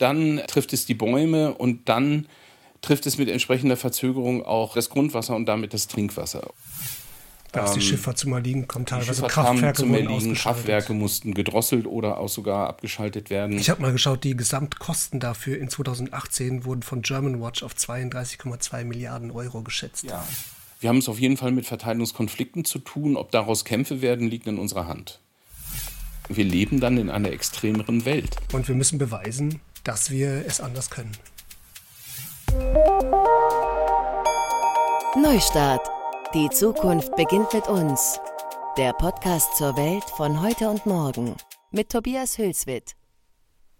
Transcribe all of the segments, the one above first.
dann trifft es die Bäume und dann trifft es mit entsprechender Verzögerung auch das Grundwasser und damit das Trinkwasser. Da ist die ähm, Schifffahrt zum Erliegen, kommen teilweise Kraftwerke zum Erliegen, Kraftwerke mussten gedrosselt oder auch sogar abgeschaltet werden. Ich habe mal geschaut, die Gesamtkosten dafür in 2018 wurden von German Watch auf 32,2 Milliarden Euro geschätzt. Ja. Wir haben es auf jeden Fall mit Verteilungskonflikten zu tun. Ob daraus Kämpfe werden, liegt in unserer Hand. Wir leben dann in einer extremeren Welt. Und wir müssen beweisen, dass wir es anders können. Neustart die Zukunft beginnt mit uns. Der Podcast zur Welt von heute und morgen mit Tobias Hülswit.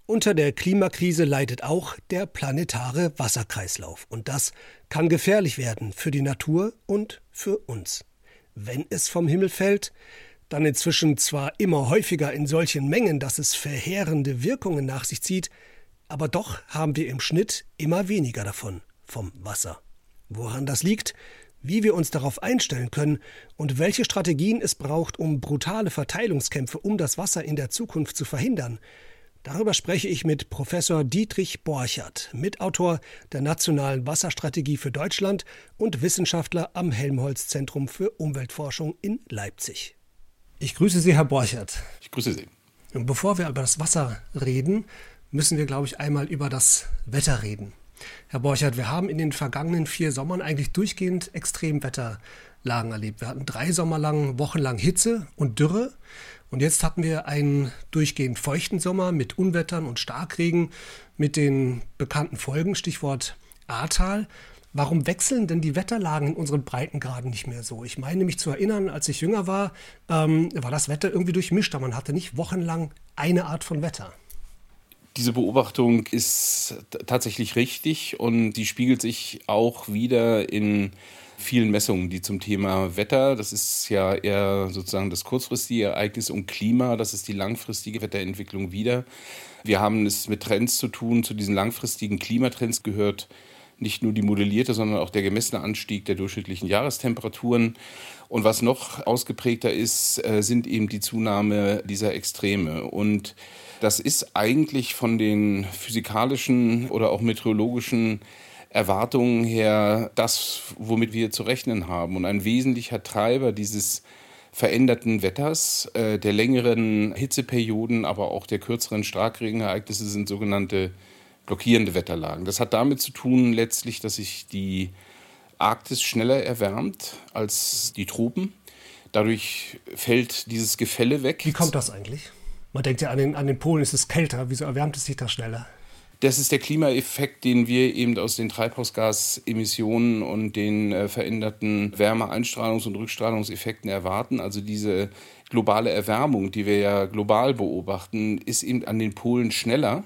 Unter der Klimakrise leidet auch der planetare Wasserkreislauf. Und das kann gefährlich werden für die Natur und für uns. Wenn es vom Himmel fällt, dann inzwischen zwar immer häufiger in solchen Mengen, dass es verheerende Wirkungen nach sich zieht, aber doch haben wir im Schnitt immer weniger davon, vom Wasser. Woran das liegt, wie wir uns darauf einstellen können und welche Strategien es braucht, um brutale Verteilungskämpfe um das Wasser in der Zukunft zu verhindern. Darüber spreche ich mit Professor Dietrich Borchert, Mitautor der Nationalen Wasserstrategie für Deutschland und Wissenschaftler am Helmholtz Zentrum für Umweltforschung in Leipzig. Ich grüße Sie, Herr Borchert. Ich grüße Sie. Und bevor wir über das Wasser reden, müssen wir, glaube ich, einmal über das Wetter reden. Herr Borchert, wir haben in den vergangenen vier Sommern eigentlich durchgehend Extremwetterlagen erlebt. Wir hatten drei Sommer lang, wochenlang Hitze und Dürre. Und jetzt hatten wir einen durchgehend feuchten Sommer mit Unwettern und Starkregen, mit den bekannten Folgen, Stichwort Ahrtal. Warum wechseln denn die Wetterlagen in unseren Breitengraden nicht mehr so? Ich meine mich zu erinnern, als ich jünger war, ähm, war das Wetter irgendwie durchmischt, aber man hatte nicht wochenlang eine Art von Wetter. Diese Beobachtung ist tatsächlich richtig und die spiegelt sich auch wieder in vielen Messungen, die zum Thema Wetter, das ist ja eher sozusagen das kurzfristige Ereignis und Klima, das ist die langfristige Wetterentwicklung wieder. Wir haben es mit Trends zu tun. Zu diesen langfristigen Klimatrends gehört nicht nur die modellierte, sondern auch der gemessene Anstieg der durchschnittlichen Jahrestemperaturen. Und was noch ausgeprägter ist, äh, sind eben die Zunahme dieser Extreme. Und das ist eigentlich von den physikalischen oder auch meteorologischen Erwartungen her das, womit wir zu rechnen haben. Und ein wesentlicher Treiber dieses veränderten Wetters, äh, der längeren Hitzeperioden, aber auch der kürzeren Starkregenereignisse sind sogenannte blockierende Wetterlagen. Das hat damit zu tun letztlich, dass sich die Arktis schneller erwärmt als die Tropen. Dadurch fällt dieses Gefälle weg. Wie kommt das eigentlich? Man denkt ja, an den, an den Polen ist es kälter. Wieso erwärmt es sich da schneller? Das ist der Klimaeffekt, den wir eben aus den Treibhausgasemissionen und den äh, veränderten Wärmeeinstrahlungs- und Rückstrahlungseffekten erwarten. Also diese globale Erwärmung, die wir ja global beobachten, ist eben an den Polen schneller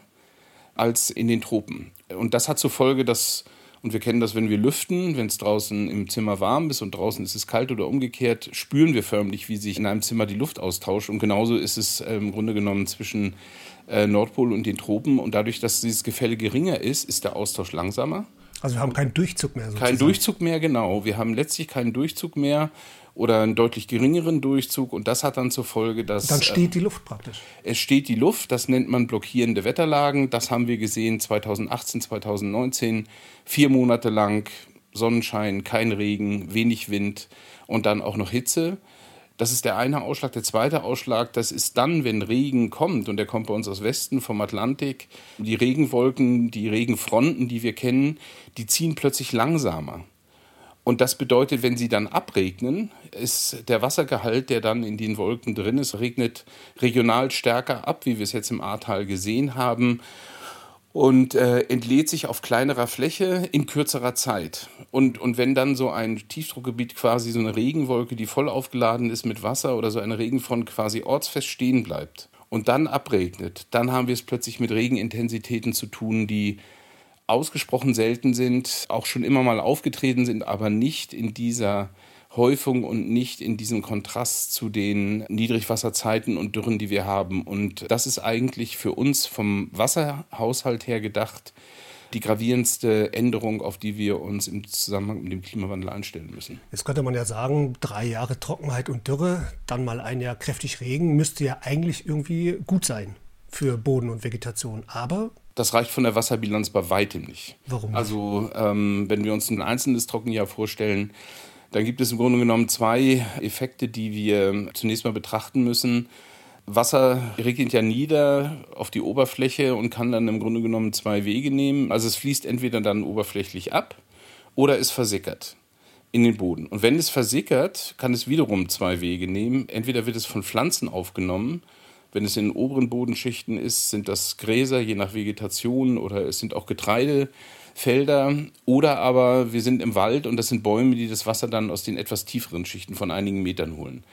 als in den Tropen. Und das hat zur Folge, dass und wir kennen das, wenn wir lüften, wenn es draußen im Zimmer warm ist und draußen ist es kalt oder umgekehrt, spüren wir förmlich, wie sich in einem Zimmer die Luft austauscht. Und genauso ist es äh, im Grunde genommen zwischen äh, Nordpol und den Tropen. Und dadurch, dass dieses Gefälle geringer ist, ist der Austausch langsamer. Also wir haben keinen Durchzug mehr. Sozusagen. Keinen Durchzug mehr, genau. Wir haben letztlich keinen Durchzug mehr oder einen deutlich geringeren Durchzug und das hat dann zur Folge, dass... Dann steht äh, die Luft praktisch. Es steht die Luft, das nennt man blockierende Wetterlagen. Das haben wir gesehen 2018, 2019, vier Monate lang Sonnenschein, kein Regen, wenig Wind und dann auch noch Hitze. Das ist der eine Ausschlag. Der zweite Ausschlag, das ist dann, wenn Regen kommt, und der kommt bei uns aus Westen vom Atlantik, die Regenwolken, die Regenfronten, die wir kennen, die ziehen plötzlich langsamer. Und das bedeutet, wenn sie dann abregnen, ist der Wassergehalt, der dann in den Wolken drin ist, regnet regional stärker ab, wie wir es jetzt im Ahrtal gesehen haben und äh, entlädt sich auf kleinerer Fläche in kürzerer Zeit. Und, und wenn dann so ein Tiefdruckgebiet quasi so eine Regenwolke, die voll aufgeladen ist mit Wasser oder so eine Regenfront quasi ortsfest stehen bleibt und dann abregnet, dann haben wir es plötzlich mit Regenintensitäten zu tun, die ausgesprochen selten sind, auch schon immer mal aufgetreten sind, aber nicht in dieser Häufung und nicht in diesem Kontrast zu den Niedrigwasserzeiten und Dürren, die wir haben. Und das ist eigentlich für uns vom Wasserhaushalt her gedacht die gravierendste Änderung, auf die wir uns im Zusammenhang mit dem Klimawandel einstellen müssen. Jetzt könnte man ja sagen, drei Jahre Trockenheit und Dürre, dann mal ein Jahr kräftig Regen, müsste ja eigentlich irgendwie gut sein für Boden und Vegetation. Aber Das reicht von der Wasserbilanz bei weitem nicht. Warum? Also, ähm, wenn wir uns ein einzelnes Trockenjahr vorstellen, dann gibt es im Grunde genommen zwei Effekte, die wir zunächst mal betrachten müssen. Wasser regnet ja nieder auf die Oberfläche und kann dann im Grunde genommen zwei Wege nehmen. Also es fließt entweder dann oberflächlich ab oder es versickert in den Boden. Und wenn es versickert, kann es wiederum zwei Wege nehmen. Entweder wird es von Pflanzen aufgenommen wenn es in oberen Bodenschichten ist, sind das Gräser, je nach Vegetation, oder es sind auch Getreidefelder. Oder aber wir sind im Wald und das sind Bäume, die das Wasser dann aus den etwas tieferen Schichten von einigen Metern holen.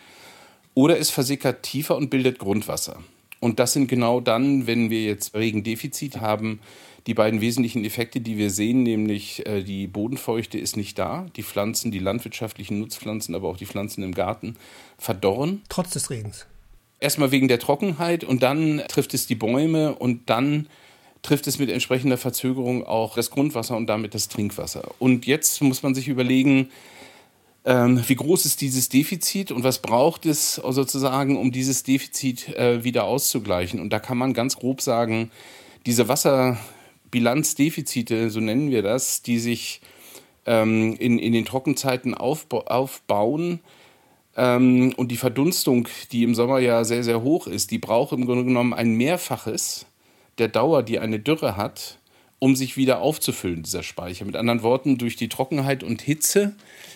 Oder es versickert tiefer und bildet Grundwasser. Und das sind genau dann, wenn wir jetzt Regendefizit haben, die beiden wesentlichen Effekte, die wir sehen, nämlich äh, die Bodenfeuchte ist nicht da, die Pflanzen, die landwirtschaftlichen Nutzpflanzen, aber auch die Pflanzen im Garten verdorren. Trotz des Regens. Erstmal wegen der Trockenheit und dann trifft es die Bäume und dann trifft es mit entsprechender Verzögerung auch das Grundwasser und damit das Trinkwasser. Und jetzt muss man sich überlegen, ähm, wie groß ist dieses Defizit und was braucht es sozusagen, um dieses Defizit äh, wieder auszugleichen. Und da kann man ganz grob sagen, diese Wasserbilanzdefizite, so nennen wir das, die sich ähm, in, in den Trockenzeiten aufba aufbauen, ähm, und die Verdunstung, die im Sommer ja sehr, sehr hoch ist, die braucht im Grunde genommen ein Mehrfaches der Dauer, die eine Dürre hat, um sich wieder aufzufüllen, dieser Speicher. Mit anderen Worten, durch die Trockenheit und Hitze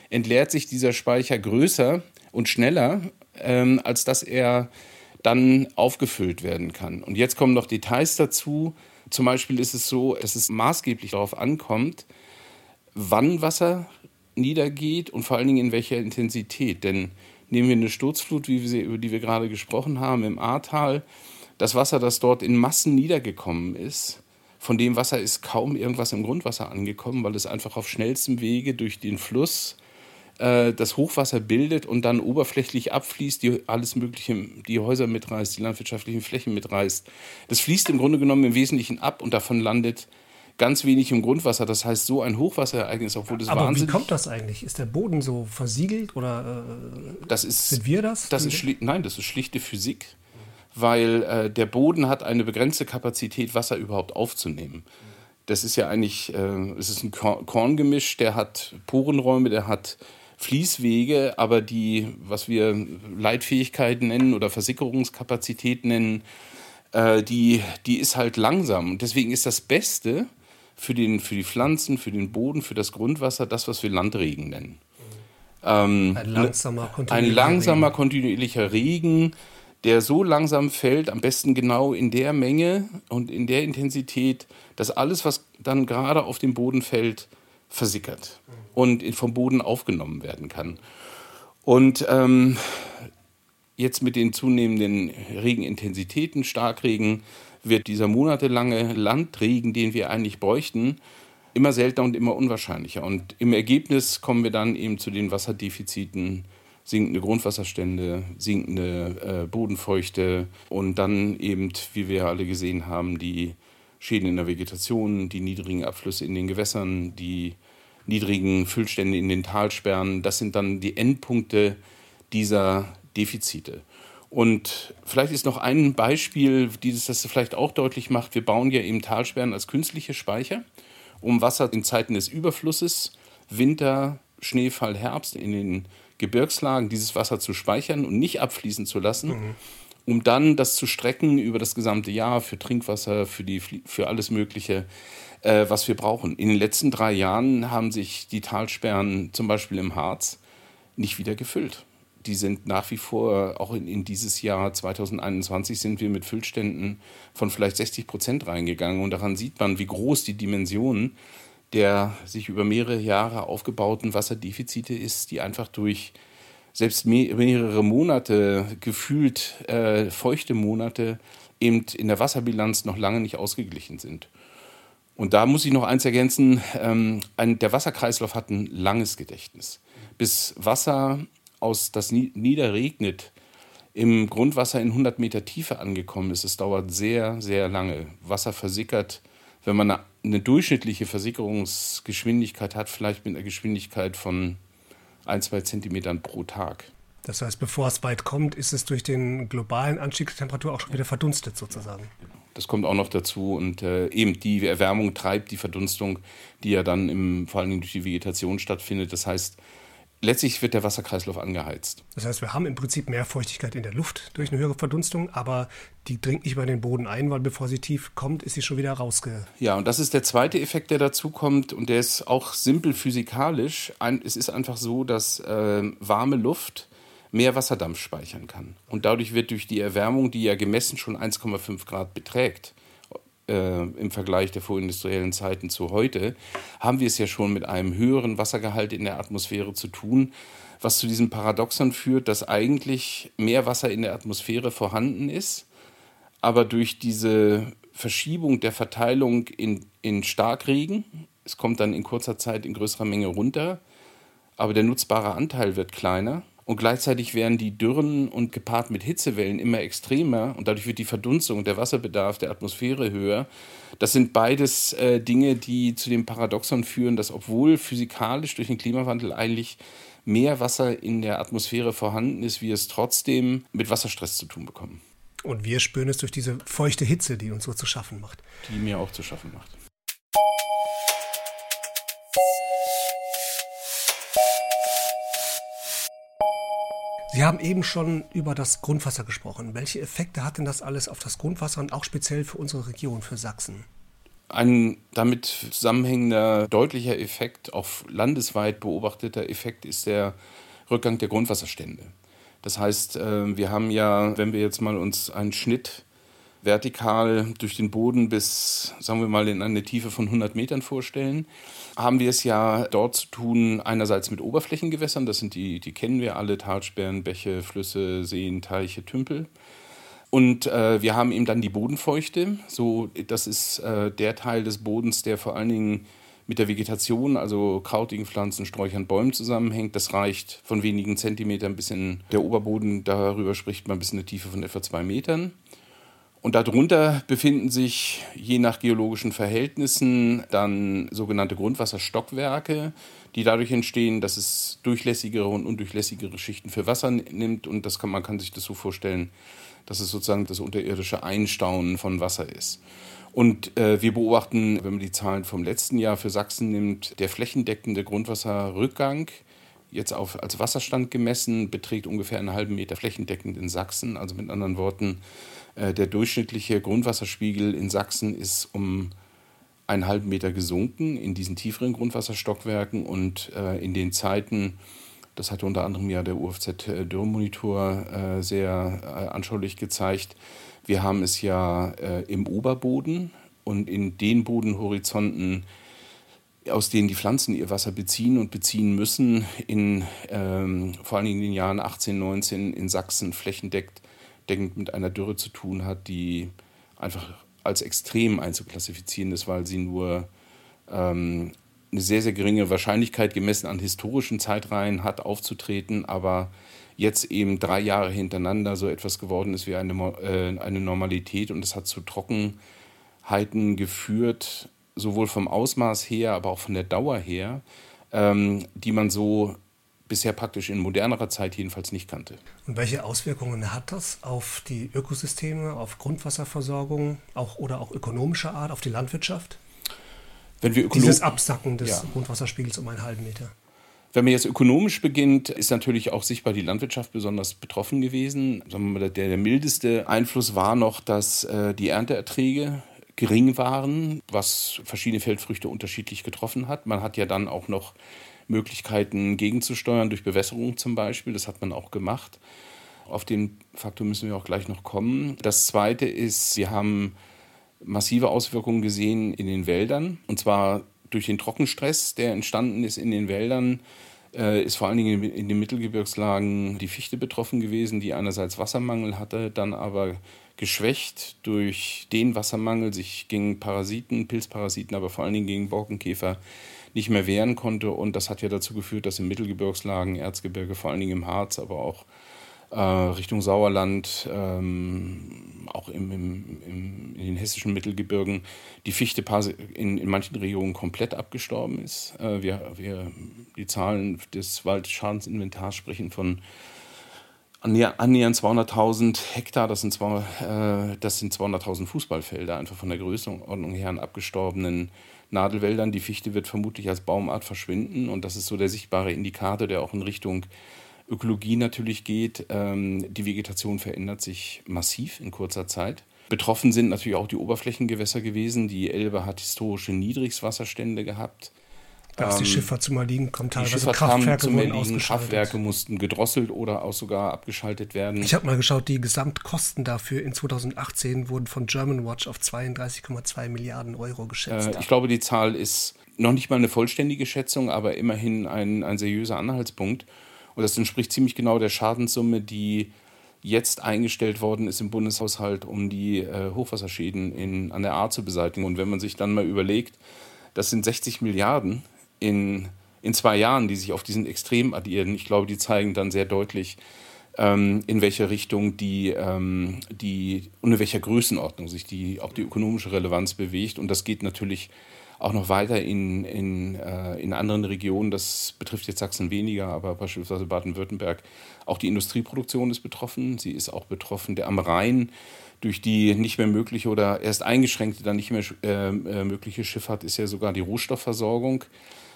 entleert sich dieser Speicher größer und schneller, ähm, als dass er dann aufgefüllt werden kann. Und jetzt kommen noch Details dazu. Zum Beispiel ist es so, dass es maßgeblich darauf ankommt, wann Wasser niedergeht und vor allen Dingen in welcher Intensität. Denn nehmen wir eine Sturzflut, wie wir über die wir gerade gesprochen haben, im Ahrtal, das Wasser, das dort in Massen niedergekommen ist, von dem Wasser ist kaum irgendwas im Grundwasser angekommen, weil es einfach auf schnellstem Wege durch den Fluss äh, das Hochwasser bildet und dann oberflächlich abfließt, die alles Mögliche, die Häuser mitreißt, die landwirtschaftlichen Flächen mitreißt. Das fließt im Grunde genommen im Wesentlichen ab und davon landet ganz wenig im Grundwasser. Das heißt, so ein Hochwasserereignis, obwohl das Aber wahnsinnig... wie kommt das eigentlich? Ist der Boden so versiegelt oder äh, das ist, sind wir das? das ist Nein, das ist schlichte Physik, weil äh, der Boden hat eine begrenzte Kapazität, Wasser überhaupt aufzunehmen. Das ist ja eigentlich, äh, es ist ein Korngemisch, der hat Porenräume, der hat Fließwege, aber die, was wir Leitfähigkeit nennen oder Versickerungskapazität nennen, äh, die, die ist halt langsam. Und deswegen ist das Beste, für, den, für die Pflanzen, für den Boden, für das Grundwasser, das, was wir Landregen nennen. Ähm, ein langsamer, kontinuierlicher, ein langsamer, Regen. kontinuierlicher Regen, der so langsam fällt, am besten genau in der Menge und in der Intensität, dass alles, was dann gerade auf den Boden fällt, versickert und vom Boden aufgenommen werden kann. Und ähm, jetzt mit den zunehmenden Regenintensitäten, Starkregen, wird dieser monatelange Landregen, den wir eigentlich bräuchten, immer seltener und immer unwahrscheinlicher. Und im Ergebnis kommen wir dann eben zu den Wasserdefiziten, sinkende Grundwasserstände, sinkende äh, Bodenfeuchte und dann eben, wie wir alle gesehen haben, die Schäden in der Vegetation, die niedrigen Abflüsse in den Gewässern, die niedrigen Füllstände in den Talsperren. Das sind dann die Endpunkte dieser Defizite. Und vielleicht ist noch ein Beispiel, dieses das vielleicht auch deutlich macht. Wir bauen ja eben Talsperren als künstliche Speicher, um Wasser in Zeiten des Überflusses, Winter, Schneefall, Herbst in den Gebirgslagen dieses Wasser zu speichern und nicht abfließen zu lassen, mhm. um dann das zu strecken über das gesamte Jahr für Trinkwasser, für, die, für alles Mögliche, äh, was wir brauchen. In den letzten drei Jahren haben sich die Talsperren zum Beispiel im Harz nicht wieder gefüllt die sind nach wie vor, auch in, in, dieses Jahr 2021 sind wir mit Füllständen von vielleicht 60 Prozent reingegangen. Und daran sieht man, wie groß die Dimension der sich über mehrere Jahre aufgebauten Wasserdefizite ist, die einfach durch selbst mehrere Monate, gefühlt äh, feuchte Monate, eben in der Wasserbilanz noch lange nicht ausgeglichen sind. Und da muss ich noch eins ergänzen, ähm, ein, der Wasserkreislauf hat ein langes Gedächtnis. Bis Wasser aus das niederregnet, im Grundwasser in 100 Meter Tiefe angekommen ist. Es dauert sehr, sehr lange. Wasser versickert, wenn man eine, eine durchschnittliche Versickerungsgeschwindigkeit hat, vielleicht mit einer Geschwindigkeit von ein, zwei Zentimetern pro Tag. Das heißt, bevor es weit kommt, ist es durch den globalen Anstieg der Temperatur auch schon wieder verdunstet sozusagen. Das kommt auch noch dazu und äh, eben die Erwärmung treibt die Verdunstung, die ja dann im, vor allem durch die Vegetation stattfindet. Das heißt, letztlich wird der Wasserkreislauf angeheizt. Das heißt, wir haben im Prinzip mehr Feuchtigkeit in der Luft durch eine höhere Verdunstung, aber die dringt nicht über den Boden ein, weil bevor sie tief kommt, ist sie schon wieder rausge. Ja, und das ist der zweite Effekt, der dazu kommt und der ist auch simpel physikalisch. Es ist einfach so, dass äh, warme Luft mehr Wasserdampf speichern kann. Und dadurch wird durch die Erwärmung, die ja gemessen schon 1,5 Grad beträgt, äh, im Vergleich der vorindustriellen Zeiten zu heute, haben wir es ja schon mit einem höheren Wassergehalt in der Atmosphäre zu tun, was zu diesem Paradoxon führt, dass eigentlich mehr Wasser in der Atmosphäre vorhanden ist, aber durch diese Verschiebung der Verteilung in, in Starkregen, es kommt dann in kurzer Zeit in größerer Menge runter, aber der nutzbare Anteil wird kleiner und gleichzeitig werden die Dürren und gepaart mit Hitzewellen immer extremer und dadurch wird die Verdunstung der Wasserbedarf der Atmosphäre höher. Das sind beides äh, Dinge, die zu dem Paradoxon führen, dass obwohl physikalisch durch den Klimawandel eigentlich mehr Wasser in der Atmosphäre vorhanden ist, wir es trotzdem mit Wasserstress zu tun bekommen. Und wir spüren es durch diese feuchte Hitze, die uns so zu schaffen macht. Die mir auch zu schaffen macht. Sie haben eben schon über das Grundwasser gesprochen. Welche Effekte hat denn das alles auf das Grundwasser und auch speziell für unsere Region, für Sachsen? Ein damit zusammenhängender deutlicher Effekt, auch landesweit beobachteter Effekt, ist der Rückgang der Grundwasserstände. Das heißt, äh, wir haben ja, wenn wir jetzt mal uns einen Schnitt vertikal durch den Boden bis, sagen wir mal, in eine Tiefe von 100 Metern vorstellen, haben wir es ja dort zu tun, einerseits mit Oberflächengewässern, das sind die, die kennen wir alle, Talsperren, Bäche, Flüsse, Seen, Teiche, Tümpel. Und äh, wir haben eben dann die Bodenfeuchte. So, das ist äh, der Teil des Bodens, der vor allen Dingen mit der Vegetation, also krautigen Pflanzen, Sträuchern, Bäumen zusammenhängt. Das reicht von wenigen Zentimetern bis in der Oberboden, darüber spricht man bis in eine Tiefe von etwa zwei Metern. Und darunter befinden sich je nach geologischen Verhältnissen dann sogenannte Grundwasserstockwerke, die dadurch entstehen, dass es durchlässigere und undurchlässigere Schichten für Wasser nimmt. Und das kann, man kann sich das so vorstellen, dass es sozusagen das unterirdische Einstauen von Wasser ist. Und äh, wir beobachten, wenn man die Zahlen vom letzten Jahr für Sachsen nimmt, der flächendeckende Grundwasserrückgang jetzt auf, als Wasserstand gemessen beträgt ungefähr einen halben Meter flächendeckend in Sachsen. Also mit anderen Worten, der durchschnittliche Grundwasserspiegel in Sachsen ist um einen halben Meter gesunken in diesen tieferen Grundwasserstockwerken und äh, in den Zeiten, das hatte unter anderem ja der UFZ äh, Dürrmonitor sehr anschaulich gezeigt, wir haben es ja im Oberboden und in den Bodenhorizonten, aus denen die Pflanzen ihr Wasser beziehen und beziehen müssen, in ähm, vor allen Dingen in den Jahren 18, 19 in Sachsen flächendeckend deckend mit einer Dürre zu tun hat, die einfach als extrem einzuklassifizieren ist, weil sie nur ähm, eine sehr, sehr geringe Wahrscheinlichkeit gemessen an historischen Zeitreihen hat, aufzutreten, aber jetzt eben drei Jahre hintereinander so etwas geworden ist wie eine, äh, eine Normalität und es hat zu Trockenheiten geführt, sowohl vom Ausmaß her, aber auch von der Dauer her, ähm, die man so bisher praktisch in modernerer Zeit jedenfalls nicht kannte. Und welche Auswirkungen hat das auf die Ökosysteme, auf Grundwasserversorgung auch, oder auch ökonomischer Art, auf die Landwirtschaft? Wenn wir Dieses Absacken des ja. Grundwasserspiegels um einen halben Meter. Wenn man jetzt ökonomisch beginnt, ist natürlich auch sichtbar die Landwirtschaft besonders betroffen gewesen. Der, der mildeste Einfluss war noch, dass äh, die Ernteerträge gering waren, was verschiedene Feldfrüchte unterschiedlich getroffen hat. Man hat ja dann auch noch Möglichkeiten gegenzusteuern, durch Bewässerung zum Beispiel. Das hat man auch gemacht. Auf den Faktor müssen wir auch gleich noch kommen. Das Zweite ist, wir haben massive Auswirkungen gesehen in den Wäldern. Und zwar durch den Trockenstress, der entstanden ist in den Wäldern, äh, ist vor allen Dingen in den Mittelgebirgslagen die Fichte betroffen gewesen, die einerseits Wassermangel hatte, dann aber geschwächt durch den Wassermangel sich gegen Parasiten, Pilzparasiten, aber vor allen Dingen gegen Borkenkäfer nicht mehr wehren konnte. Und das hat ja dazu geführt, dass in Mittelgebirgslagen, Erzgebirge, vor allen Dingen im Harz, aber auch äh, Richtung Sauerland, ähm, auch im, im, im, in den hessischen Mittelgebirgen, die Fichte in, in manchen Regionen komplett abgestorben ist. Äh, wir, wir, die Zahlen des Waldschadensinventars sprechen von annähernd 200.000 Hektar, das sind, äh, sind 200.000 Fußballfelder, einfach von der Größenordnung her an abgestorbenen Nadelwäldern. Die Fichte wird vermutlich als Baumart verschwinden und das ist so der sichtbare Indikator, der auch in Richtung Ökologie natürlich geht. Ähm, die Vegetation verändert sich massiv in kurzer Zeit. Betroffen sind natürlich auch die Oberflächengewässer gewesen. Die Elbe hat historische Niedrigswasserstände gehabt. Da ist die ähm, Schifffahrt zum Erliegen, kommt teilweise Kraftwerke zum Erliegen, Kraftwerke mussten gedrosselt oder auch sogar abgeschaltet werden. Ich habe mal geschaut, die Gesamtkosten dafür in 2018 wurden von German Watch auf 32,2 Milliarden Euro geschätzt. Äh, ich glaube, die Zahl ist noch nicht mal eine vollständige Schätzung, aber immerhin ein, ein seriöser Anhaltspunkt. Und das entspricht ziemlich genau der Schadenssumme, die jetzt eingestellt worden ist im Bundeshaushalt, um die äh, Hochwasserschäden in, an der A zu beseitigen. Und wenn man sich dann mal überlegt, das sind 60 Milliarden in, in zwei Jahren, die sich auf diesen Extrem addieren, ich glaube, die zeigen dann sehr deutlich, ähm, in welche Richtung die, ähm, die und in welcher Größenordnung sich die, auch die ökonomische Relevanz bewegt. Und das geht natürlich auch noch weiter in, in, äh, in anderen Regionen. Das betrifft jetzt Sachsen weniger, aber beispielsweise Baden-Württemberg. Auch die Industrieproduktion ist betroffen. Sie ist auch betroffen. Der am Rhein durch die nicht mehr mögliche oder erst eingeschränkte, dann nicht mehr äh, äh, mögliche Schifffahrt ist ja sogar die Rohstoffversorgung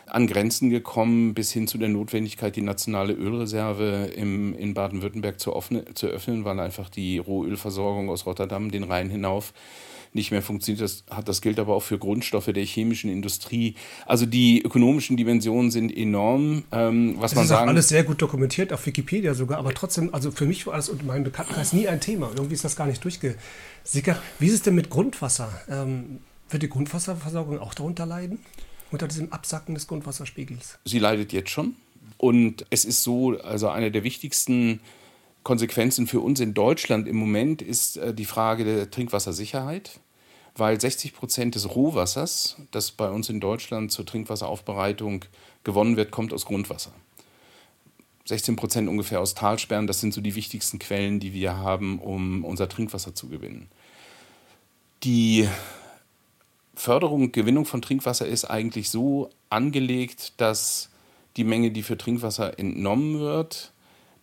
an Grenzen gekommen, bis hin zu der Notwendigkeit, die nationale Ölreserve im, in Baden-Württemberg zu, zu öffnen, weil einfach die Rohölversorgung aus Rotterdam den Rhein hinauf nicht mehr funktioniert. Das, hat, das gilt aber auch für Grundstoffe der chemischen Industrie. Also die ökonomischen Dimensionen sind enorm. Ähm, was das man ist sagen, alles sehr gut dokumentiert, auf Wikipedia sogar, aber trotzdem, also für mich war das und meinem Bekanntenkreis nie ein Thema. Irgendwie ist das gar nicht durchgesickert. Wie ist es denn mit Grundwasser? Ähm, wird die Grundwasserversorgung auch darunter leiden? Unter diesem Absacken des Grundwasserspiegels? Sie leidet jetzt schon. Und es ist so, also eine der wichtigsten Konsequenzen für uns in Deutschland im Moment ist äh, die Frage der Trinkwassersicherheit, weil 60 Prozent des Rohwassers, das bei uns in Deutschland zur Trinkwasseraufbereitung gewonnen wird, kommt aus Grundwasser. 16 Prozent ungefähr aus Talsperren, das sind so die wichtigsten Quellen, die wir haben, um unser Trinkwasser zu gewinnen. Die Förderung und Gewinnung von Trinkwasser ist eigentlich so angelegt, dass die Menge, die für Trinkwasser entnommen wird,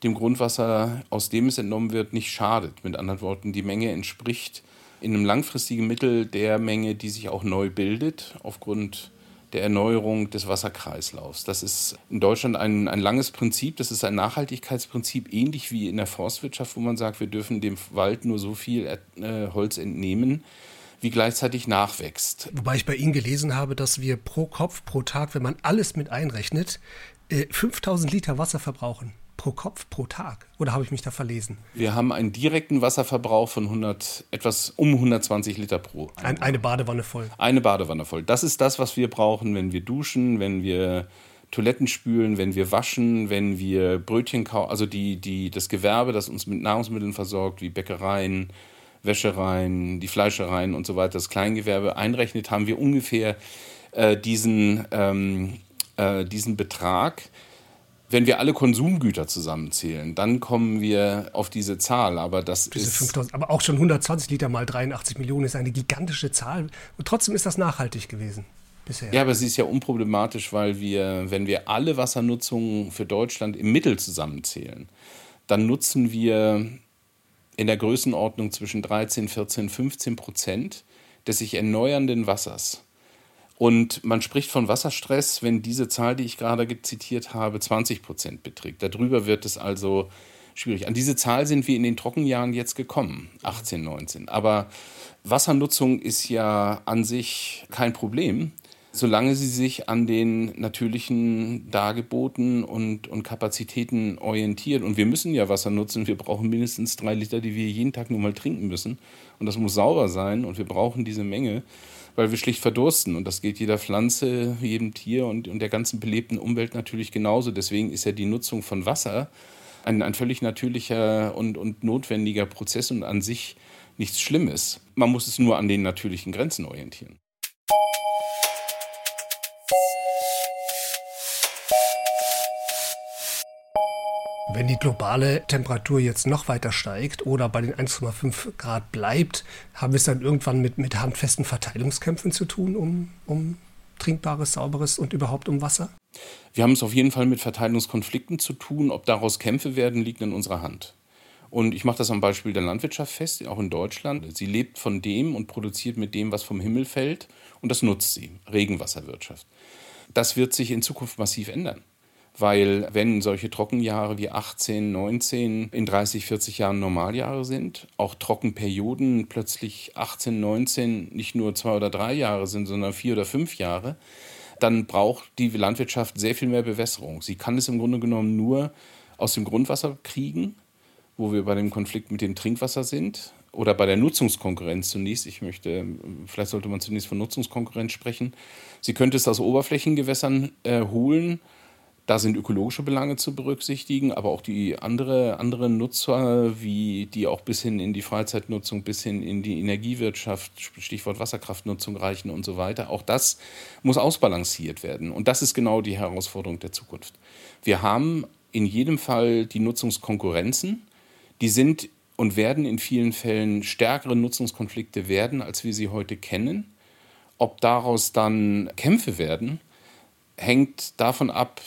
dem Grundwasser, aus dem es entnommen wird, nicht schadet. Mit anderen Worten, die Menge entspricht in einem langfristigen Mittel der Menge, die sich auch neu bildet aufgrund der Erneuerung des Wasserkreislaufs. Das ist in Deutschland ein, ein langes Prinzip, das ist ein Nachhaltigkeitsprinzip, ähnlich wie in der Forstwirtschaft, wo man sagt, wir dürfen dem Wald nur so viel äh, Holz entnehmen, wie gleichzeitig nachwächst. Wobei ich bei Ihnen gelesen habe, dass wir pro Kopf, pro Tag, wenn man alles mit einrechnet, 5000 äh, Liter Wasser verbrauchen pro Kopf pro Tag? Oder habe ich mich da verlesen? Wir haben einen direkten Wasserverbrauch von 100, etwas um 120 Liter pro. Ein, eine Badewanne voll. Eine Badewanne voll. Das ist das, was wir brauchen, wenn wir duschen, wenn wir Toiletten spülen, wenn wir waschen, wenn wir Brötchen kaufen. Also die, die, das Gewerbe, das uns mit Nahrungsmitteln versorgt, wie Bäckereien, Wäschereien, die Fleischereien und so weiter, das Kleingewerbe einrechnet, haben wir ungefähr äh, diesen, ähm, äh, diesen Betrag wenn wir alle Konsumgüter zusammenzählen, dann kommen wir auf diese Zahl. Aber das diese ist 5000, aber auch schon 120 Liter mal 83 Millionen ist eine gigantische Zahl. Und trotzdem ist das nachhaltig gewesen. Bisher. Ja, aber sie ist ja unproblematisch, weil wir, wenn wir alle Wassernutzungen für Deutschland im Mittel zusammenzählen, dann nutzen wir in der Größenordnung zwischen 13, 14, 15 Prozent des sich erneuernden Wassers. Und man spricht von Wasserstress, wenn diese Zahl, die ich gerade zitiert habe, 20 Prozent beträgt. Darüber wird es also schwierig. An diese Zahl sind wir in den Trockenjahren jetzt gekommen, 18, 19. Aber Wassernutzung ist ja an sich kein Problem, solange sie sich an den natürlichen Dargeboten und, und Kapazitäten orientiert. Und wir müssen ja Wasser nutzen. Wir brauchen mindestens drei Liter, die wir jeden Tag nur mal trinken müssen. Und das muss sauber sein und wir brauchen diese Menge weil wir schlicht verdursten. Und das geht jeder Pflanze, jedem Tier und, und der ganzen belebten Umwelt natürlich genauso. Deswegen ist ja die Nutzung von Wasser ein, ein völlig natürlicher und, und notwendiger Prozess und an sich nichts Schlimmes. Man muss es nur an den natürlichen Grenzen orientieren. Wenn die globale Temperatur jetzt noch weiter steigt oder bei den 1,5 Grad bleibt, haben wir es dann irgendwann mit, mit handfesten Verteilungskämpfen zu tun um, um trinkbares, sauberes und überhaupt um Wasser? Wir haben es auf jeden Fall mit Verteilungskonflikten zu tun. Ob daraus Kämpfe werden, liegt in unserer Hand. Und ich mache das am Beispiel der Landwirtschaft fest, auch in Deutschland. Sie lebt von dem und produziert mit dem, was vom Himmel fällt. Und das nutzt sie, Regenwasserwirtschaft. Das wird sich in Zukunft massiv ändern. Weil wenn solche Trockenjahre wie 18, 19 in 30, 40 Jahren Normaljahre sind, auch Trockenperioden plötzlich 18, 19 nicht nur zwei oder drei Jahre sind, sondern vier oder fünf Jahre, dann braucht die Landwirtschaft sehr viel mehr Bewässerung. Sie kann es im Grunde genommen nur aus dem Grundwasser kriegen, wo wir bei dem Konflikt mit dem Trinkwasser sind oder bei der Nutzungskonkurrenz zunächst. Ich möchte, vielleicht sollte man zunächst von Nutzungskonkurrenz sprechen. Sie könnte es aus Oberflächengewässern äh, holen da sind ökologische Belange zu berücksichtigen, aber auch die andere, anderen Nutzer, wie die auch bis hin in die Freizeitnutzung, bis hin in die Energiewirtschaft, Stichwort Wasserkraftnutzung reichen und so weiter. Auch das muss ausbalanciert werden. Und das ist genau die Herausforderung der Zukunft. Wir haben in jedem Fall die Nutzungskonkurrenzen. Die sind und werden in vielen Fällen stärkere Nutzungskonflikte werden, als wir sie heute kennen. Ob daraus dann Kämpfe werden, hängt davon ab,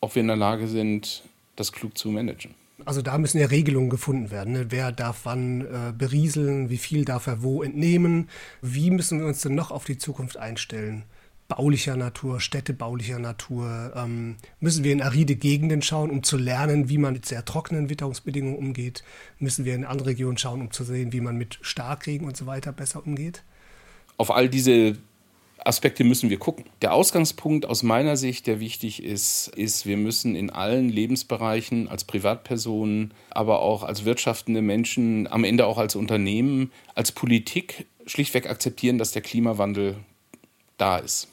ob wir in der Lage sind, das klug zu managen. Also da müssen ja Regelungen gefunden werden. Ne? Wer darf wann äh, berieseln, wie viel darf er wo entnehmen? Wie müssen wir uns denn noch auf die Zukunft einstellen? Baulicher Natur, städtebaulicher Natur. Ähm, müssen wir in aride Gegenden schauen, um zu lernen, wie man mit sehr trockenen Witterungsbedingungen umgeht? Müssen wir in andere Regionen schauen, um zu sehen, wie man mit Starkregen und so weiter besser umgeht? Auf all diese Aspekte müssen wir gucken. Der Ausgangspunkt aus meiner Sicht, der wichtig ist, ist, wir müssen in allen Lebensbereichen als Privatpersonen, aber auch als wirtschaftende Menschen, am Ende auch als Unternehmen, als Politik schlichtweg akzeptieren, dass der Klimawandel da ist.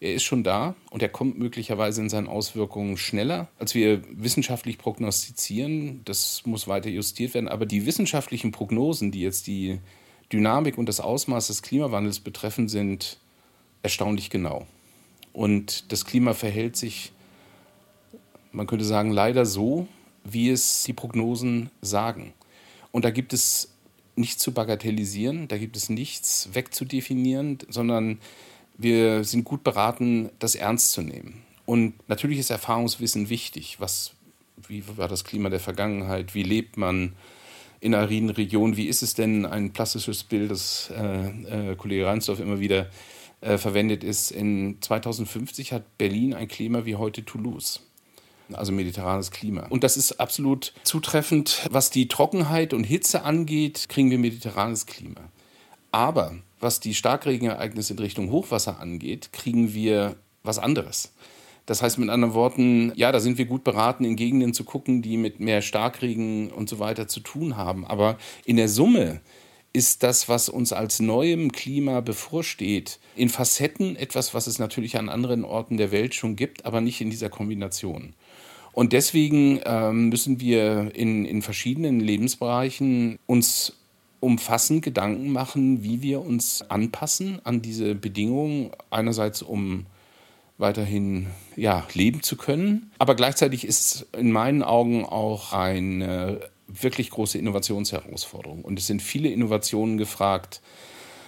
Er ist schon da und er kommt möglicherweise in seinen Auswirkungen schneller, als wir wissenschaftlich prognostizieren. Das muss weiter justiert werden. Aber die wissenschaftlichen Prognosen, die jetzt die Dynamik und das Ausmaß des Klimawandels betreffen, sind erstaunlich genau. Und das Klima verhält sich, man könnte sagen, leider so, wie es die Prognosen sagen. Und da gibt es nichts zu bagatellisieren, da gibt es nichts wegzudefinieren, sondern wir sind gut beraten, das ernst zu nehmen. Und natürlich ist Erfahrungswissen wichtig. Was, wie war das Klima der Vergangenheit? Wie lebt man in ariden Regionen? Wie ist es denn ein plastisches Bild, das äh, äh, Kollege Reinsdorf immer wieder äh, verwendet ist. In 2050 hat Berlin ein Klima wie heute Toulouse. Also mediterranes Klima. Und das ist absolut zutreffend. Was die Trockenheit und Hitze angeht, kriegen wir mediterranes Klima. Aber was die Starkregenereignisse in Richtung Hochwasser angeht, kriegen wir was anderes. Das heißt mit anderen Worten, ja, da sind wir gut beraten, in Gegenden zu gucken, die mit mehr Starkregen und so weiter zu tun haben. Aber in der Summe ist das, was uns als neuem Klima bevorsteht, in Facetten etwas, was es natürlich an anderen Orten der Welt schon gibt, aber nicht in dieser Kombination. Und deswegen ähm, müssen wir in, in verschiedenen Lebensbereichen uns umfassend Gedanken machen, wie wir uns anpassen an diese Bedingungen. Einerseits, um weiterhin ja, leben zu können. Aber gleichzeitig ist in meinen Augen auch eine wirklich große Innovationsherausforderung. Und es sind viele Innovationen gefragt,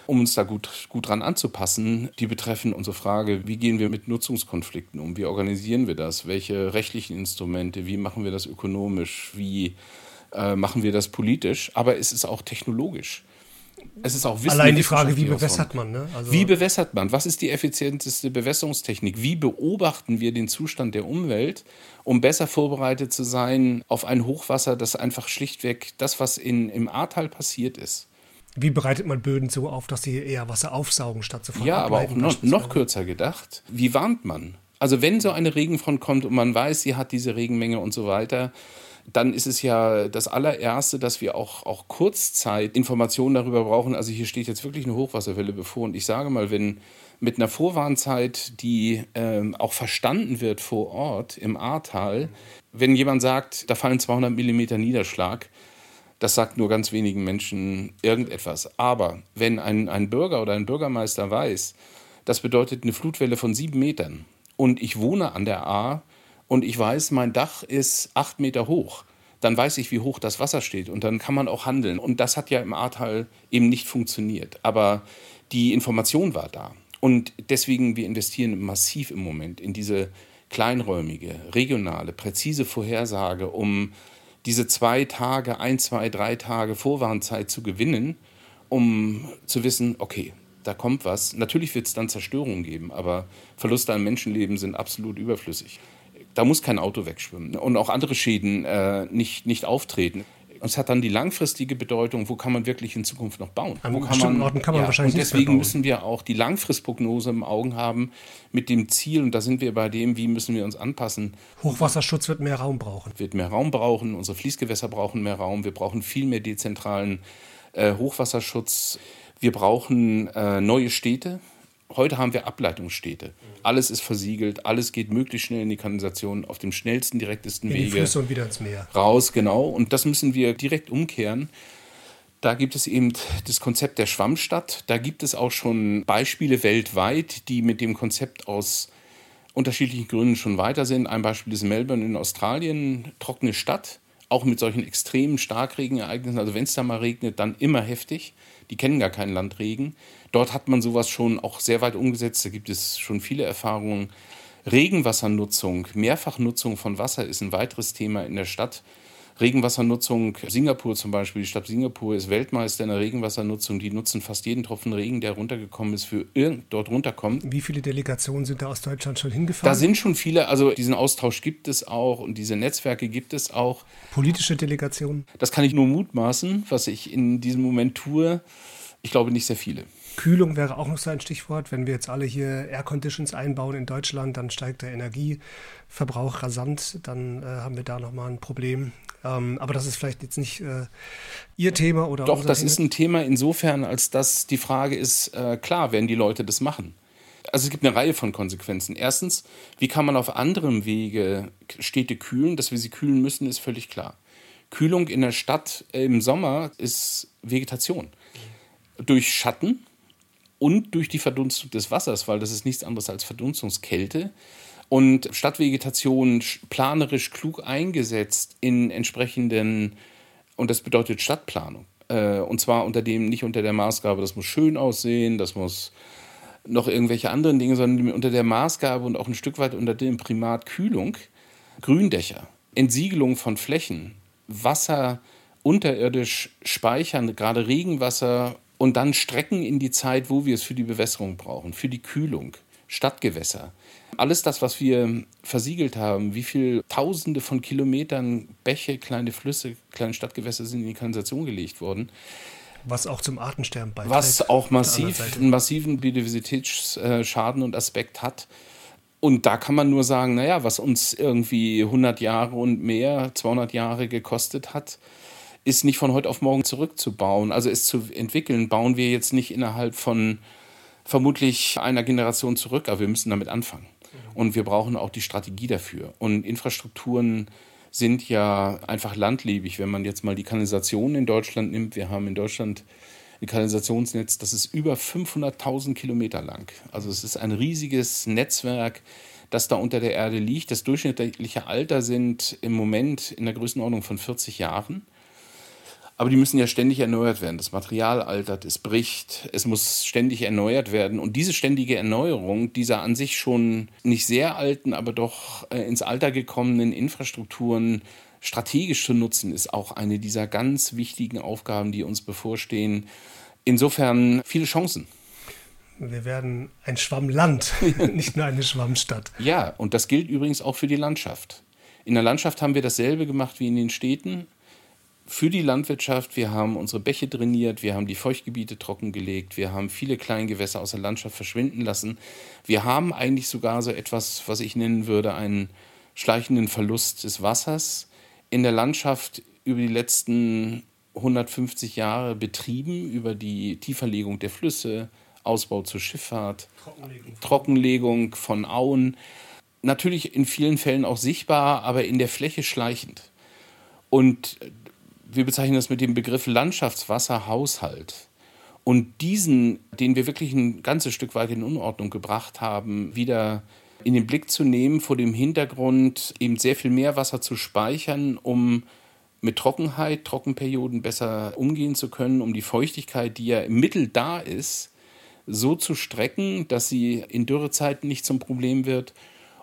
um uns da gut, gut dran anzupassen. Die betreffen unsere Frage, wie gehen wir mit Nutzungskonflikten um? Wie organisieren wir das? Welche rechtlichen Instrumente? Wie machen wir das ökonomisch? Wie äh, machen wir das politisch? Aber es ist auch technologisch. Es ist auch Allein die Frage, wie bewässert man? Ne? Also wie bewässert man? Was ist die effizienteste Bewässerungstechnik? Wie beobachten wir den Zustand der Umwelt, um besser vorbereitet zu sein auf ein Hochwasser, das einfach schlichtweg das, was in, im Ahrtal passiert ist? Wie bereitet man Böden so auf, dass sie eher Wasser aufsaugen, statt sofort Ja, aber auch noch, noch kürzer gedacht. Wie warnt man? Also wenn so eine Regenfront kommt und man weiß, sie hat diese Regenmenge und so weiter, dann ist es ja das allererste, dass wir auch, auch Kurzzeit Informationen darüber brauchen. Also hier steht jetzt wirklich eine Hochwasserwelle bevor. Und ich sage mal, wenn mit einer Vorwarnzeit, die ähm, auch verstanden wird vor Ort im Ahrtal, wenn jemand sagt, da fallen 200 Millimeter Niederschlag, das sagt nur ganz wenigen Menschen irgendetwas. Aber wenn ein, ein Bürger oder ein Bürgermeister weiß, das bedeutet eine Flutwelle von sieben Metern und ich wohne an der A, und ich weiß, mein Dach ist acht Meter hoch, dann weiß ich, wie hoch das Wasser steht und dann kann man auch handeln. Und das hat ja im Ahrtal eben nicht funktioniert. Aber die Information war da. Und deswegen, wir investieren massiv im Moment in diese kleinräumige, regionale, präzise Vorhersage, um diese zwei Tage, ein, zwei, drei Tage Vorwarnzeit zu gewinnen, um zu wissen, okay, da kommt was. Natürlich wird es dann Zerstörungen geben, aber Verluste an Menschenleben sind absolut überflüssig. Da muss kein Auto wegschwimmen und auch andere Schäden äh, nicht, nicht auftreten. Und es hat dann die langfristige Bedeutung, wo kann man wirklich in Zukunft noch bauen? An wo kann bestimmten man, Orten kann man ja, wahrscheinlich Und deswegen müssen wir auch die Langfristprognose im Augen haben mit dem Ziel, und da sind wir bei dem, wie müssen wir uns anpassen, Hochwasserschutz wird mehr Raum brauchen. wird mehr Raum brauchen, unsere Fließgewässer brauchen mehr Raum, wir brauchen viel mehr dezentralen äh, Hochwasserschutz, wir brauchen äh, neue Städte. Heute haben wir Ableitungsstädte. Alles ist versiegelt, alles geht möglichst schnell in die Kanalisation auf dem schnellsten, direktesten In die Wege Flüsse und wieder ins Meer. raus, genau. Und das müssen wir direkt umkehren. Da gibt es eben das Konzept der Schwammstadt. Da gibt es auch schon Beispiele weltweit, die mit dem Konzept aus unterschiedlichen Gründen schon weiter sind. Ein Beispiel ist Melbourne in Australien, trockene Stadt, auch mit solchen extremen Starkregenereignissen. Also wenn es da mal regnet, dann immer heftig. Die kennen gar keinen Landregen. Dort hat man sowas schon auch sehr weit umgesetzt. Da gibt es schon viele Erfahrungen. Regenwassernutzung, Mehrfachnutzung von Wasser ist ein weiteres Thema in der Stadt. Regenwassernutzung, Singapur zum Beispiel, die Stadt Singapur ist Weltmeister in der Regenwassernutzung. Die nutzen fast jeden Tropfen Regen, der runtergekommen ist, für irgend dort runterkommt. Wie viele Delegationen sind da aus Deutschland schon hingefahren? Da sind schon viele, also diesen Austausch gibt es auch und diese Netzwerke gibt es auch. Politische Delegationen. Das kann ich nur mutmaßen, was ich in diesem Moment tue. Ich glaube nicht sehr viele. Kühlung wäre auch noch so ein Stichwort. Wenn wir jetzt alle hier Air Conditions einbauen in Deutschland, dann steigt der Energieverbrauch rasant. Dann äh, haben wir da nochmal ein Problem. Ähm, aber das ist vielleicht jetzt nicht äh, Ihr Thema oder Doch, das Thema. ist ein Thema insofern, als dass die Frage ist, äh, klar, werden die Leute das machen? Also es gibt eine Reihe von Konsequenzen. Erstens, wie kann man auf anderem Wege Städte kühlen? Dass wir sie kühlen müssen, ist völlig klar. Kühlung in der Stadt im Sommer ist Vegetation. Durch Schatten und durch die Verdunstung des Wassers, weil das ist nichts anderes als Verdunstungskälte. Und Stadtvegetation sch- planerisch klug eingesetzt in entsprechenden, und das bedeutet Stadtplanung. Äh, Und zwar unter dem, nicht unter der Maßgabe, das muss schön aussehen, das muss noch irgendwelche anderen Dinge, sondern unter der Maßgabe und auch ein Stück weit unter dem Primat Kühlung, Gründächer, Entsiegelung von Flächen, Wasser unterirdisch speichern, gerade Regenwasser und dann strecken in die Zeit, wo wir es für die Bewässerung brauchen, für die Kühlung, Stadtgewässer. Alles das, was wir versiegelt haben, wie viele Tausende von Kilometern Bäche, kleine Flüsse, kleine Stadtgewässer sind in die Kanalisation gelegt worden, Was auch zum Artensterben beiträgt. was auch massiv einen massiven Biodiversitätsschaden und Aspekt hat. Und da kann man nur sagen, naja, was uns irgendwie 100 Jahre und mehr, 200 Jahre gekostet hat, ist nicht von heute auf morgen zurückzubauen. Also es zu entwickeln, bauen wir jetzt nicht innerhalb von vermutlich einer Generation zurück, aber wir müssen damit anfangen. Und wir brauchen auch die Strategie dafür. Und Infrastrukturen sind ja einfach landlebig. Wenn man jetzt mal die Kanalisation in Deutschland nimmt, wir haben in Deutschland ein Kanalisationsnetz, das ist über 500.000 Kilometer lang. Also es ist ein riesiges Netzwerk, das da unter der Erde liegt. Das durchschnittliche Alter sind im Moment in der Größenordnung von 40 Jahren. Aber die müssen ja ständig erneuert werden. Das Material altert, es bricht, es muss ständig erneuert werden. Und diese ständige Erneuerung dieser an sich schon nicht sehr alten, aber doch äh, ins Alter gekommenen Infrastrukturen strategisch zu nutzen, ist auch eine dieser ganz wichtigen Aufgaben, die uns bevorstehen. Insofern viele Chancen. Wir werden ein Schwammland, nicht nur eine Schwammstadt. Ja, und das gilt übrigens auch für die Landschaft. In der Landschaft haben wir dasselbe gemacht wie in den Städten. Für die Landwirtschaft, wir haben unsere Bäche drainiert, wir haben die Feuchtgebiete trockengelegt, wir haben viele Kleingewässer aus der Landschaft verschwinden lassen. Wir haben eigentlich sogar so etwas, was ich nennen würde, einen schleichenden Verlust des Wassers in der Landschaft über die letzten 150 Jahre betrieben, über die Tieferlegung der Flüsse, Ausbau zur Schifffahrt, Trockenlegung von Auen. Natürlich in vielen Fällen auch sichtbar, aber in der Fläche schleichend. Und wir bezeichnen das mit dem Begriff Landschaftswasserhaushalt. Und diesen, den wir wirklich ein ganzes Stück weit in Unordnung gebracht haben, wieder in den Blick zu nehmen, vor dem Hintergrund eben sehr viel mehr Wasser zu speichern, um mit Trockenheit, Trockenperioden besser umgehen zu können, um die Feuchtigkeit, die ja im Mittel da ist, so zu strecken, dass sie in Dürrezeiten nicht zum Problem wird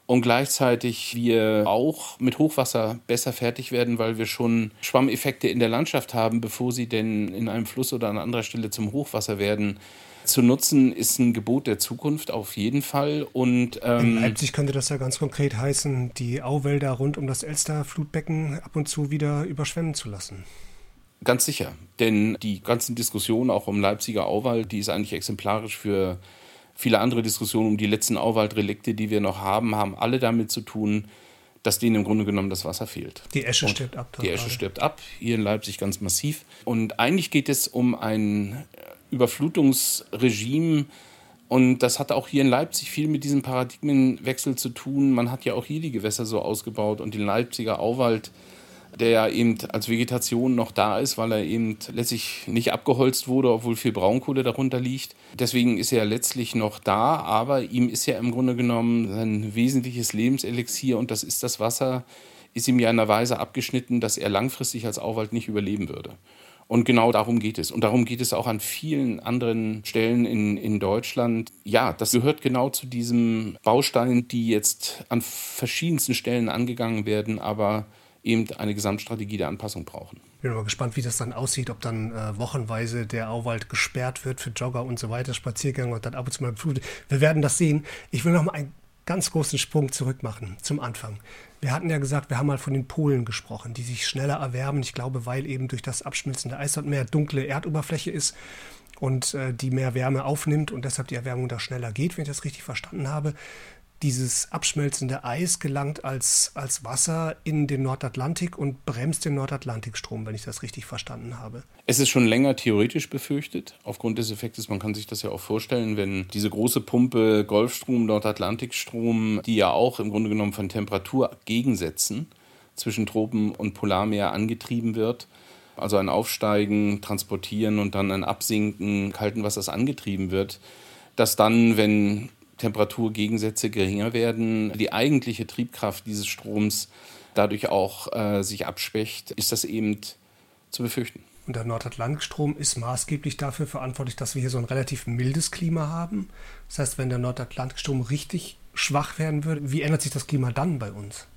und gleichzeitig wir auch mit Hochwasser besser fertig werden, weil wir schon Schwammeffekte in der Landschaft haben, bevor sie denn in einem Fluss oder an anderer Stelle zum Hochwasser werden. Zu nutzen ist ein Gebot der Zukunft auf jeden Fall. Und, ähm, in Leipzig könnte das ja ganz konkret heißen, die Auwälder rund um das Elster-Flutbecken ab und zu wieder überschwemmen zu lassen. Ganz sicher, denn die ganzen Diskussionen auch um Leipziger Auwald, die ist eigentlich exemplarisch für viele andere Diskussionen um die letzten Auwaldrelikte, die wir noch haben, haben alle damit zu tun, dass denen im Grunde genommen das Wasser fehlt. Die Esche und stirbt ab. Die Esche gerade. stirbt ab, hier in Leipzig ganz massiv. Und eigentlich geht es um ein Überflutungsregime, und das hat auch hier in Leipzig viel mit diesem Paradigmenwechsel zu tun. Man hat ja auch hier die Gewässer so ausgebaut und den Leipziger Auwald der ja eben als Vegetation noch da ist, weil er eben letztlich nicht abgeholzt wurde, obwohl viel Braunkohle darunter liegt. Deswegen ist er letztlich noch da, aber ihm ist ja im Grunde genommen sein wesentliches Lebenselixier und das ist das Wasser, ist ihm ja in einer Weise abgeschnitten, dass er langfristig als Auwald nicht überleben würde. Und genau darum geht es. Und darum geht es auch an vielen anderen Stellen in, in Deutschland. Ja, das gehört genau zu diesem Baustein, die jetzt an verschiedensten Stellen angegangen werden, aber eben eine Gesamtstrategie der Anpassung brauchen. Ich bin mal gespannt, wie das dann aussieht, ob dann äh, wochenweise der Auwald gesperrt wird für Jogger und so weiter, Spaziergänge und dann ab und zu mal beflutet. Wir werden das sehen. Ich will noch mal einen ganz großen Sprung zurück machen zum Anfang. Wir hatten ja gesagt, wir haben mal von den Polen gesprochen, die sich schneller erwärmen. Ich glaube, weil eben durch das Abschmelzen der Eis mehr dunkle Erdoberfläche ist und äh, die mehr Wärme aufnimmt und deshalb die Erwärmung da schneller geht, wenn ich das richtig verstanden habe dieses abschmelzende Eis gelangt als, als Wasser in den Nordatlantik und bremst den Nordatlantikstrom, wenn ich das richtig verstanden habe. Es ist schon länger theoretisch befürchtet, aufgrund des Effektes. Man kann sich das ja auch vorstellen, wenn diese große Pumpe Golfstrom, Nordatlantikstrom, die ja auch im Grunde genommen von Temperaturgegensätzen zwischen Tropen und Polarmeer angetrieben wird, also ein Aufsteigen, Transportieren und dann ein Absinken kalten Wassers angetrieben wird, dass dann, wenn Temperaturgegensätze geringer werden, die eigentliche Triebkraft dieses Stroms dadurch auch äh, sich abschwächt, ist das eben zu befürchten. Und der Nordatlantikstrom ist maßgeblich dafür verantwortlich, dass wir hier so ein relativ mildes Klima haben. Das heißt, wenn der Nordatlantikstrom richtig schwach werden würde, wie ändert sich das Klima dann bei uns?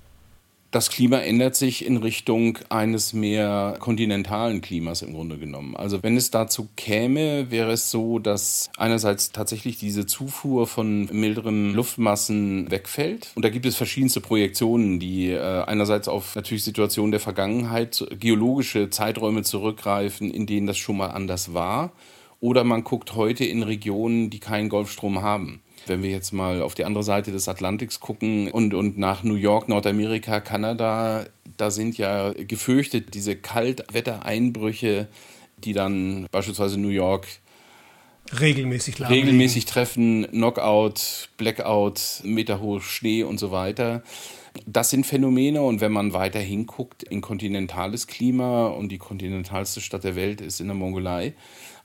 Das Klima ändert sich in Richtung eines mehr kontinentalen Klimas im Grunde genommen. Also wenn es dazu käme, wäre es so, dass einerseits tatsächlich diese Zufuhr von milderen Luftmassen wegfällt. Und da gibt es verschiedenste Projektionen, die äh, einerseits auf natürlich Situationen der Vergangenheit, geologische Zeiträume zurückgreifen, in denen das schon mal anders war. Oder man guckt heute in Regionen, die keinen Golfstrom haben. Wenn wir jetzt mal auf die andere Seite des Atlantiks gucken und, und nach New York, Nordamerika, Kanada, da sind ja gefürchtet diese Kaltwettereinbrüche, die dann beispielsweise New York regelmäßig, regelmäßig treffen, Knockout, Blackout, meterhohe Schnee und so weiter. Das sind Phänomene und wenn man weiter hinguckt in kontinentales Klima und die kontinentalste Stadt der Welt ist in der Mongolei,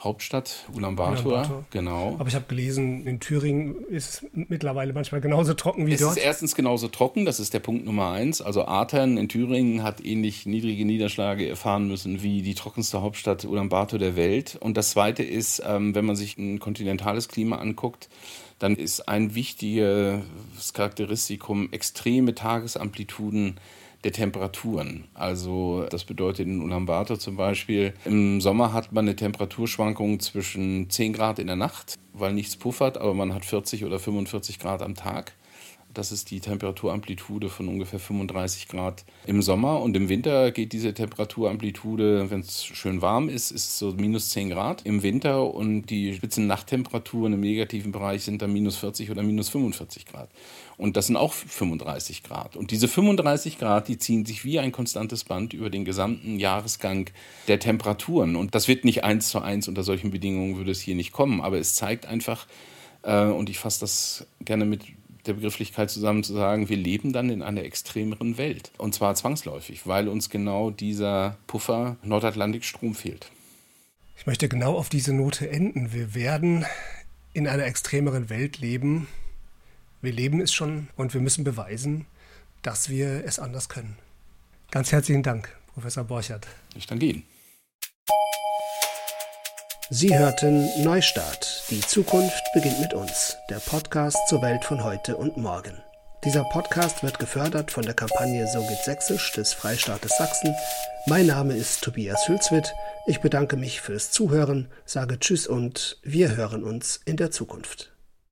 Hauptstadt Ulaanbaatar, Ulaanbaatar. genau. Aber ich habe gelesen, in Thüringen ist es mittlerweile manchmal genauso trocken wie es dort. Es ist erstens genauso trocken, das ist der Punkt Nummer eins. Also Athern in Thüringen hat ähnlich niedrige Niederschläge erfahren müssen wie die trockenste Hauptstadt Ulaanbaatar der Welt. Und das zweite ist, ähm, wenn man sich ein kontinentales Klima anguckt, dann ist ein wichtiges Charakteristikum extreme Tagesamplituden der Temperaturen. Also das bedeutet in Ulaanbaatar zum Beispiel, im Sommer hat man eine Temperaturschwankung zwischen 10 Grad in der Nacht, weil nichts puffert, aber man hat 40 oder 45 Grad am Tag. Das ist die Temperaturamplitude von ungefähr 35 Grad im Sommer. Und im Winter geht diese Temperaturamplitude, wenn es schön warm ist, ist so minus 10 Grad im Winter. Und die spitzen Nachttemperaturen im negativen Bereich sind dann minus 40 oder minus 45 Grad. Und das sind auch 35 Grad. Und diese 35 Grad, die ziehen sich wie ein konstantes Band über den gesamten Jahresgang der Temperaturen. Und das wird nicht eins zu eins unter solchen Bedingungen würde es hier nicht kommen. Aber es zeigt einfach, äh, und ich fasse das gerne mit der Begrifflichkeit zusammen zu sagen, wir leben dann in einer extremeren Welt. Und zwar zwangsläufig, weil uns genau dieser Puffer Nordatlantikstrom fehlt. Ich möchte genau auf diese Note enden. Wir werden in einer extremeren Welt leben. Wir leben es schon und wir müssen beweisen, dass wir es anders können. Ganz herzlichen Dank, Professor Borchert. Ich danke Ihnen. Sie hörten Neustart. Die Zukunft beginnt mit uns. Der Podcast zur Welt von heute und morgen. Dieser Podcast wird gefördert von der Kampagne So geht Sächsisch des Freistaates Sachsen. Mein Name ist Tobias Hülswit. Ich bedanke mich fürs Zuhören, sage Tschüss und wir hören uns in der Zukunft.